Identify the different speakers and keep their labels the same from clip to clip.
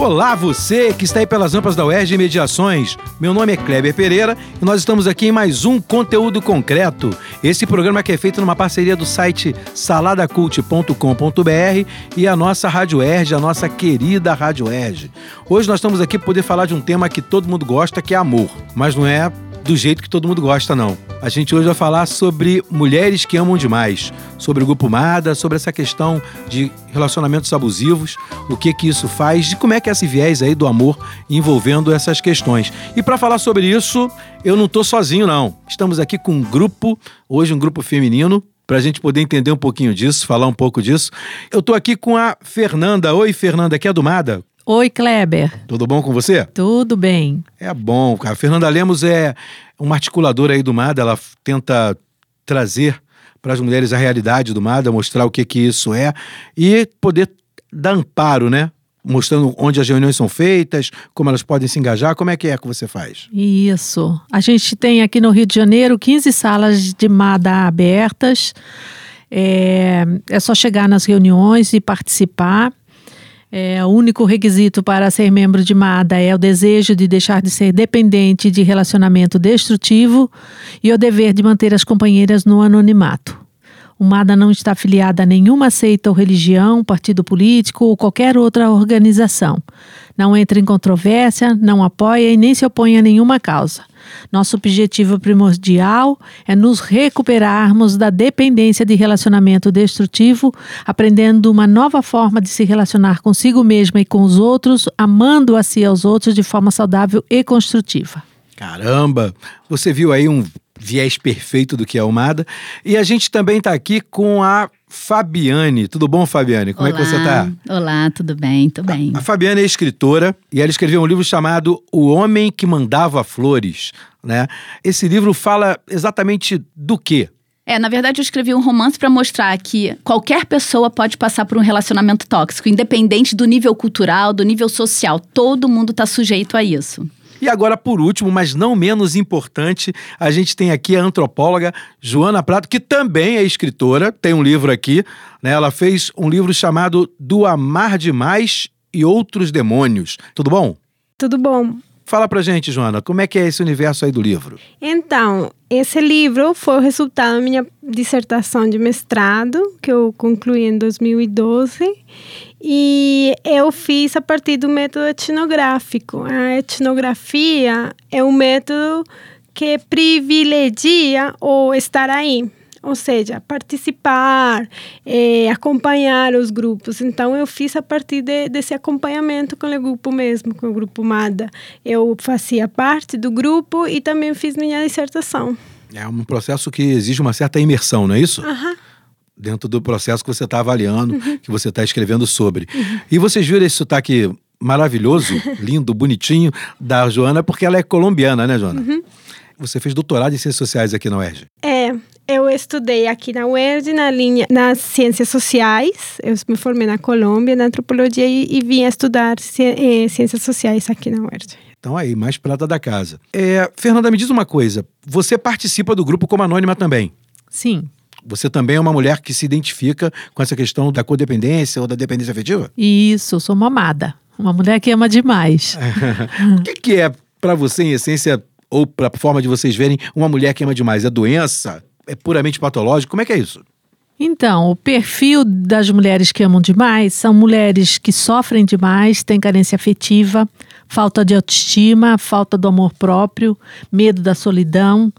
Speaker 1: Olá, você que está aí pelas rampas da UERJ Mediações. Meu nome é Kleber Pereira e nós estamos aqui em mais um conteúdo concreto. Esse programa que é feito numa parceria do site saladacult.com.br e a nossa Rádio UERJ, a nossa querida Rádio UERJ. Hoje nós estamos aqui para poder falar de um tema que todo mundo gosta, que é amor. Mas não é do jeito que todo mundo gosta, não. A gente hoje vai falar sobre mulheres que amam demais, sobre o grupo Mada, sobre essa questão de relacionamentos abusivos, o que que isso faz e como é que é esse viés aí do amor envolvendo essas questões. E para falar sobre isso, eu não estou sozinho, não. Estamos aqui com um grupo, hoje um grupo feminino, para a gente poder entender um pouquinho disso, falar um pouco disso. Eu estou aqui com a Fernanda. Oi, Fernanda, que é do Mada.
Speaker 2: Oi, Kleber.
Speaker 1: Tudo bom com você?
Speaker 2: Tudo bem.
Speaker 1: É bom, cara. Fernanda Lemos é uma articuladora aí do MADA, ela tenta trazer para as mulheres a realidade do MADA, mostrar o que que isso é e poder dar amparo, né? Mostrando onde as reuniões são feitas, como elas podem se engajar, como é que é que você faz?
Speaker 2: Isso. A gente tem aqui no Rio de Janeiro 15 salas de MADA abertas. É, é só chegar nas reuniões e participar. É, o único requisito para ser membro de MADA é o desejo de deixar de ser dependente de relacionamento destrutivo e o dever de manter as companheiras no anonimato. O MADA não está afiliada a nenhuma seita ou religião, partido político ou qualquer outra organização. Não entra em controvérsia, não apoia e nem se opõe a nenhuma causa. Nosso objetivo primordial é nos recuperarmos da dependência de relacionamento destrutivo, aprendendo uma nova forma de se relacionar consigo mesma e com os outros, amando a si e aos outros de forma saudável e construtiva.
Speaker 1: Caramba! Você viu aí um viés perfeito do que é o MADA. E a gente também está aqui com a Fabiane. Tudo bom, Fabiane? Como
Speaker 3: Olá.
Speaker 1: é que você está?
Speaker 3: Olá, tudo bem? Tudo bem.
Speaker 1: A, a Fabiane é escritora e ela escreveu um livro chamado O Homem que Mandava Flores. Né? Esse livro fala exatamente do quê?
Speaker 3: É, na verdade, eu escrevi um romance para mostrar que qualquer pessoa pode passar por um relacionamento tóxico, independente do nível cultural, do nível social. Todo mundo está sujeito a isso.
Speaker 1: E agora, por último, mas não menos importante, a gente tem aqui a antropóloga Joana Prato, que também é escritora, tem um livro aqui, né? Ela fez um livro chamado Do Amar Demais e Outros Demônios. Tudo bom?
Speaker 4: Tudo bom.
Speaker 1: Fala pra gente, Joana, como é que é esse universo aí do livro?
Speaker 4: Então, esse livro foi o resultado da minha dissertação de mestrado, que eu concluí em 2012. E eu fiz a partir do método etnográfico. A etnografia é um método que privilegia o estar aí, ou seja, participar, é, acompanhar os grupos. Então, eu fiz a partir de, desse acompanhamento com o grupo mesmo, com o grupo MADA. Eu fazia parte do grupo e também fiz minha dissertação.
Speaker 1: É um processo que exige uma certa imersão, não é isso?
Speaker 4: Aham.
Speaker 1: Dentro do processo que você está avaliando, que você está escrevendo sobre. E vocês viram esse sotaque maravilhoso, lindo, bonitinho da Joana, porque ela é colombiana, né, Joana? Você fez doutorado em Ciências Sociais aqui na UERJ.
Speaker 4: É, eu estudei aqui na UERJ, na linha, nas ciências sociais. Eu me formei na Colômbia, na antropologia e, e vim estudar ci, eh, ciências sociais aqui na UERJ.
Speaker 1: Então aí, mais prata da casa. É, Fernanda, me diz uma coisa. Você participa do grupo como anônima também.
Speaker 2: Sim.
Speaker 1: Você também é uma mulher que se identifica com essa questão da codependência ou da dependência afetiva?
Speaker 2: Isso, eu sou uma amada. Uma mulher que ama demais.
Speaker 1: o que, que é, para você, em essência, ou para forma de vocês verem, uma mulher que ama demais? É doença? É puramente patológico? Como é que é isso?
Speaker 2: Então, o perfil das mulheres que amam demais são mulheres que sofrem demais, têm carência afetiva, falta de autoestima, falta do amor próprio, medo da solidão.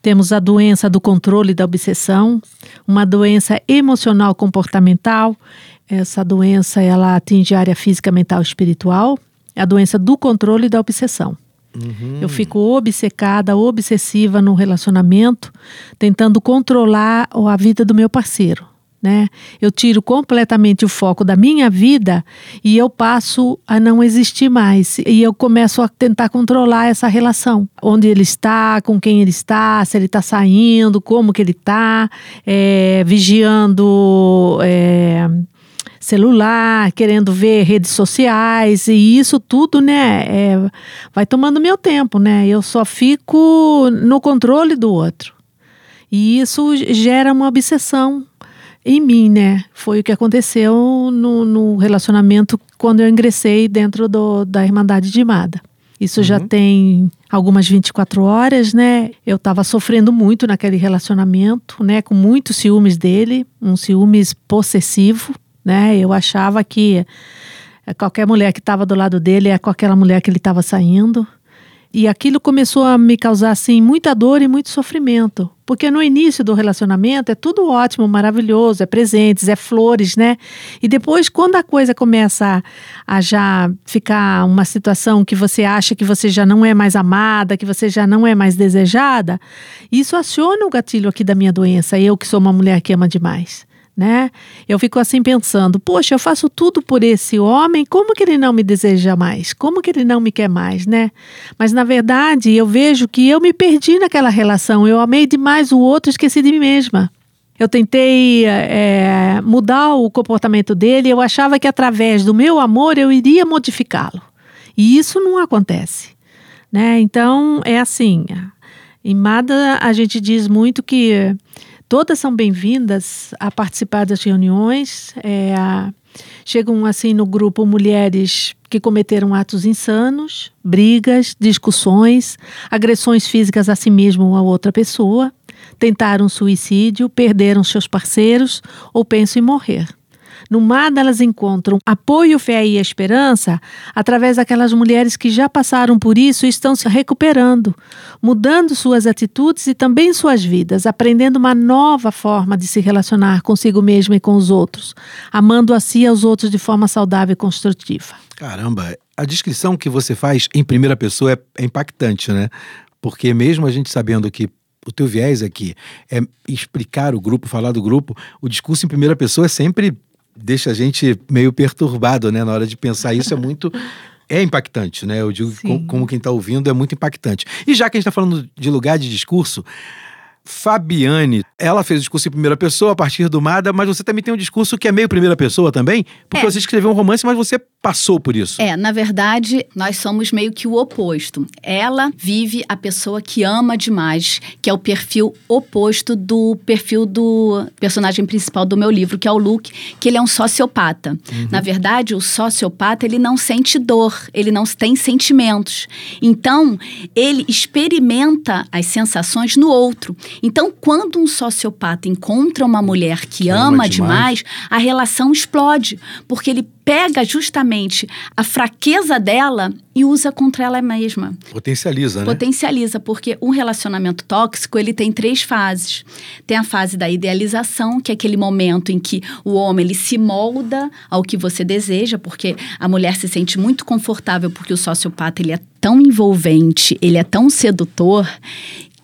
Speaker 2: Temos a doença do controle e da obsessão, uma doença emocional comportamental. Essa doença ela atinge a área física, mental e espiritual. É a doença do controle e da obsessão. Eu fico obcecada, obsessiva no relacionamento, tentando controlar a vida do meu parceiro. Né? Eu tiro completamente o foco da minha vida e eu passo a não existir mais. E eu começo a tentar controlar essa relação. Onde ele está, com quem ele está, se ele está saindo, como que ele está, é, vigiando. É, celular, querendo ver redes sociais, e isso tudo, né, é, vai tomando meu tempo, né? Eu só fico no controle do outro. E isso gera uma obsessão em mim, né? Foi o que aconteceu no, no relacionamento quando eu ingressei dentro do, da Irmandade de Mada. Isso uhum. já tem algumas 24 horas, né? Eu estava sofrendo muito naquele relacionamento, né? Com muitos ciúmes dele, um ciúmes possessivo, né? Eu achava que qualquer mulher que estava do lado dele é com aquela mulher que ele estava saindo. E aquilo começou a me causar assim muita dor e muito sofrimento, porque no início do relacionamento é tudo ótimo, maravilhoso, é presentes, é flores, né? E depois quando a coisa começa a, já ficar uma situação que você acha que você já não é mais amada, que você já não é mais desejada, isso aciona o gatilho aqui da minha doença, eu que sou uma mulher que ama demais né? Eu fico assim pensando, poxa, eu faço tudo por esse homem, como que ele não me deseja mais? Como que ele não me quer mais, né? Mas na verdade, eu vejo que eu me perdi naquela relação, eu amei demais o outro, esqueci de mim mesma. Eu tentei é, mudar o comportamento dele, eu achava que através do meu amor eu iria modificá-lo. E isso não acontece, né? Então, é assim, em Mada a gente diz muito que Todas são bem-vindas a participar das reuniões. É, chegam assim no grupo mulheres que cometeram atos insanos, brigas, discussões, agressões físicas a si mesmo ou a outra pessoa, tentaram suicídio, perderam seus parceiros ou pensam em morrer. No mar elas encontram apoio, fé e esperança através daquelas mulheres que já passaram por isso e estão se recuperando, mudando suas atitudes e também suas vidas, aprendendo uma nova forma de se relacionar consigo mesma e com os outros, amando a si e aos outros de forma saudável e construtiva.
Speaker 1: Caramba, a descrição que você faz em primeira pessoa é, é impactante, né? Porque mesmo a gente sabendo que o teu viés aqui é explicar o grupo, falar do grupo, o discurso em primeira pessoa é sempre deixa a gente meio perturbado, né? Na hora de pensar isso é muito. É impactante, né? Eu digo como, como quem está ouvindo é muito impactante. E já que a gente está falando de lugar de discurso, Fabiane, ela fez o discurso em primeira pessoa a partir do Mada, mas você também tem um discurso que é meio primeira pessoa também? Porque é. você escreveu um romance, mas você passou por isso.
Speaker 3: É, na verdade, nós somos meio que o oposto. Ela vive a pessoa que ama demais, que é o perfil oposto do perfil do personagem principal do meu livro, que é o Luke, que ele é um sociopata. Uhum. Na verdade, o sociopata, ele não sente dor, ele não tem sentimentos. Então, ele experimenta as sensações no outro. Então, quando um sociopata encontra uma mulher que, que ama, ama demais, demais, a relação explode, porque ele pega justamente a fraqueza dela e usa contra ela mesma.
Speaker 1: Potencializa, né?
Speaker 3: Potencializa, porque um relacionamento tóxico, ele tem três fases. Tem a fase da idealização, que é aquele momento em que o homem ele se molda ao que você deseja, porque a mulher se sente muito confortável porque o sociopata ele é tão envolvente, ele é tão sedutor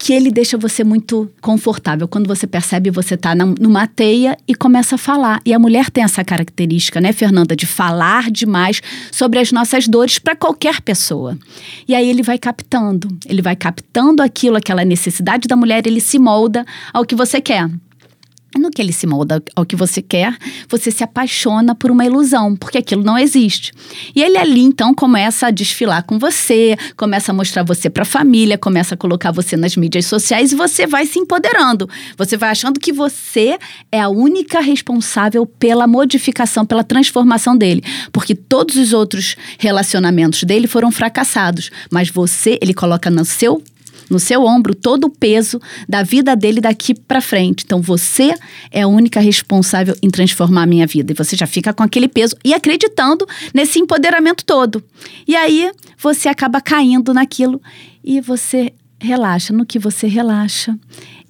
Speaker 3: que ele deixa você muito confortável. Quando você percebe, você está numa teia e começa a falar. E a mulher tem essa característica, né, Fernanda, de falar demais sobre as nossas dores para qualquer pessoa. E aí ele vai captando, ele vai captando aquilo, aquela necessidade da mulher, ele se molda ao que você quer no que ele se molda ao que você quer, você se apaixona por uma ilusão, porque aquilo não existe. E ele ali então começa a desfilar com você, começa a mostrar você para a família, começa a colocar você nas mídias sociais e você vai se empoderando. Você vai achando que você é a única responsável pela modificação, pela transformação dele, porque todos os outros relacionamentos dele foram fracassados, mas você, ele coloca no seu no seu ombro todo o peso da vida dele daqui para frente. Então você é a única responsável em transformar a minha vida. E você já fica com aquele peso e acreditando nesse empoderamento todo. E aí você acaba caindo naquilo e você relaxa. No que você relaxa,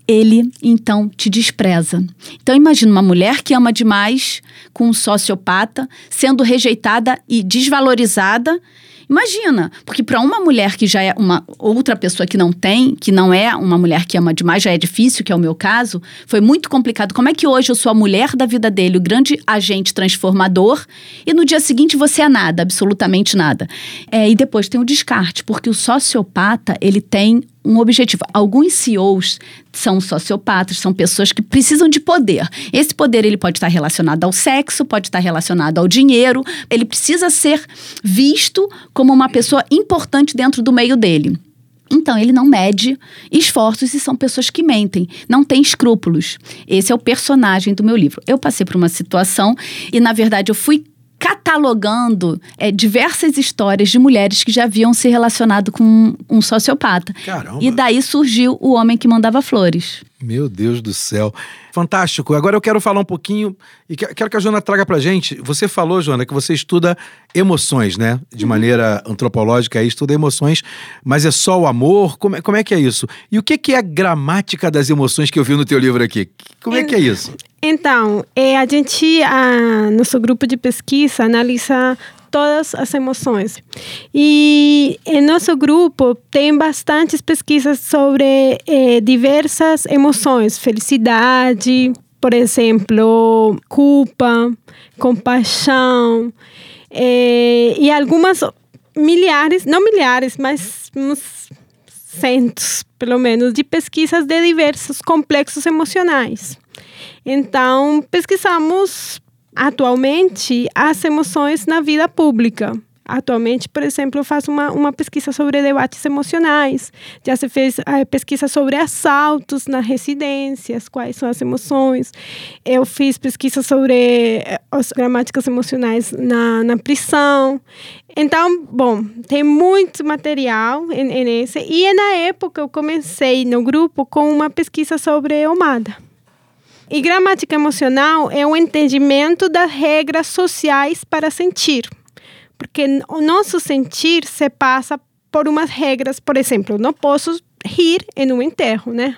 Speaker 3: ele então te despreza. Então imagina uma mulher que ama demais com um sociopata sendo rejeitada e desvalorizada Imagina, porque para uma mulher que já é uma outra pessoa que não tem, que não é uma mulher que ama demais, já é difícil, que é o meu caso, foi muito complicado. Como é que hoje eu sou a mulher da vida dele, o grande agente transformador, e no dia seguinte você é nada, absolutamente nada. É, e depois tem o descarte, porque o sociopata, ele tem um objetivo. Alguns CEOs são sociopatas, são pessoas que precisam de poder. Esse poder ele pode estar relacionado ao sexo, pode estar relacionado ao dinheiro. Ele precisa ser visto como uma pessoa importante dentro do meio dele. Então, ele não mede esforços e são pessoas que mentem, não têm escrúpulos. Esse é o personagem do meu livro. Eu passei por uma situação e, na verdade, eu fui catalogando é, diversas histórias de mulheres que já haviam se relacionado com um sociopata.
Speaker 1: Caramba.
Speaker 3: E daí surgiu o homem que mandava flores.
Speaker 1: Meu Deus do céu. Fantástico. Agora eu quero falar um pouquinho e quero que a Joana traga pra gente. Você falou, Joana, que você estuda emoções, né? De maneira antropológica, aí estuda emoções, mas é só o amor? Como é, como é que é isso? E o que, que é a gramática das emoções que eu vi no teu livro aqui? Como é que é isso?
Speaker 4: Então, é, a gente, a, nosso grupo de pesquisa analisa todas as emoções. E em nosso grupo tem bastantes pesquisas sobre eh, diversas emoções, felicidade, por exemplo, culpa, compaixão, eh, e algumas milhares, não milhares, mas uns centos, pelo menos, de pesquisas de diversos complexos emocionais. Então, pesquisamos atualmente as emoções na vida pública. Atualmente, por exemplo, eu faço uma, uma pesquisa sobre debates emocionais. Já se fez é, pesquisa sobre assaltos nas residências, quais são as emoções. Eu fiz pesquisa sobre eh, as gramáticas emocionais na, na prisão. Então, bom, tem muito material nesse. E na época eu comecei no grupo com uma pesquisa sobre Omada. E gramática emocional é o entendimento das regras sociais para sentir. Porque o nosso sentir se passa por umas regras, por exemplo, eu não posso rir em um enterro, né?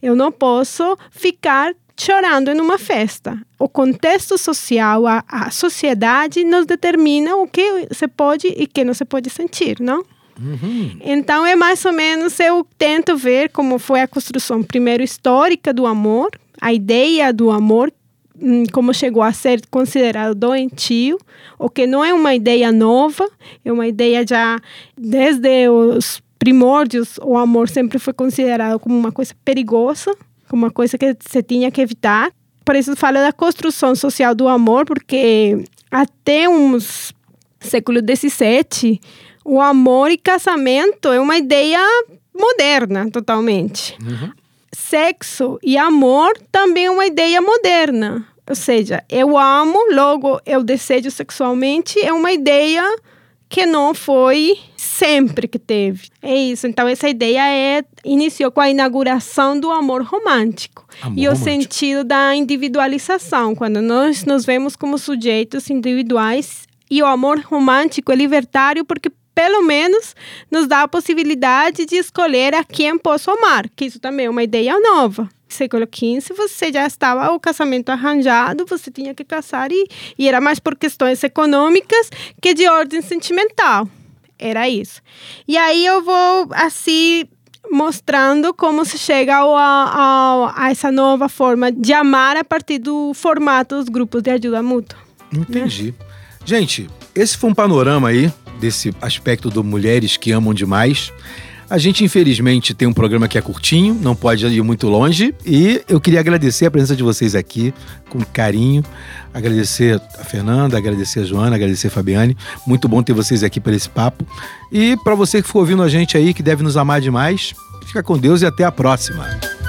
Speaker 4: Eu não posso ficar chorando em uma festa. O contexto social, a, a sociedade nos determina o que se pode e que não se pode sentir, não? Uhum. Então é mais ou menos eu tento ver como foi a construção primeiro histórica do amor, a ideia do amor hum, como chegou a ser considerado doentio, o que não é uma ideia nova, é uma ideia já desde os primórdios, o amor sempre foi considerado como uma coisa perigosa, como uma coisa que se tinha que evitar. Por isso falo da construção social do amor, porque até uns século XVII, o amor e casamento é uma ideia moderna totalmente. Uhum sexo e amor também é uma ideia moderna. Ou seja, eu amo, logo eu desejo sexualmente, é uma ideia que não foi sempre que teve. É isso. Então, essa ideia é, iniciou com a inauguração do amor romântico. Amor e o romântico. sentido da individualização, quando nós nos vemos como sujeitos individuais. E o amor romântico é libertário porque pelo menos nos dá a possibilidade de escolher a quem posso amar, que isso também é uma ideia nova. Século XV, você já estava o casamento arranjado, você tinha que casar e, e era mais por questões econômicas que de ordem sentimental. Era isso. E aí eu vou, assim, mostrando como se chega ao, ao, a essa nova forma de amar a partir do formato dos grupos de ajuda mútua.
Speaker 1: Entendi. Né? Gente, esse foi um panorama aí desse aspecto do mulheres que amam demais. A gente, infelizmente, tem um programa que é curtinho, não pode ir muito longe. E eu queria agradecer a presença de vocês aqui, com carinho. Agradecer a Fernanda, agradecer a Joana, agradecer a Fabiane. Muito bom ter vocês aqui para esse papo. E para você que ficou ouvindo a gente aí, que deve nos amar demais, fica com Deus e até a próxima.